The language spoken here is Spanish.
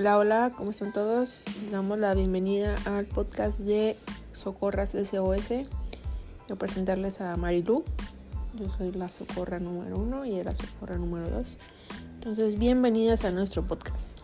Hola, hola, ¿cómo están todos? Les damos la bienvenida al podcast de Socorras SOS. Quiero presentarles a Marilu. Yo soy la socorra número uno y era socorra número dos. Entonces, bienvenidas a nuestro podcast.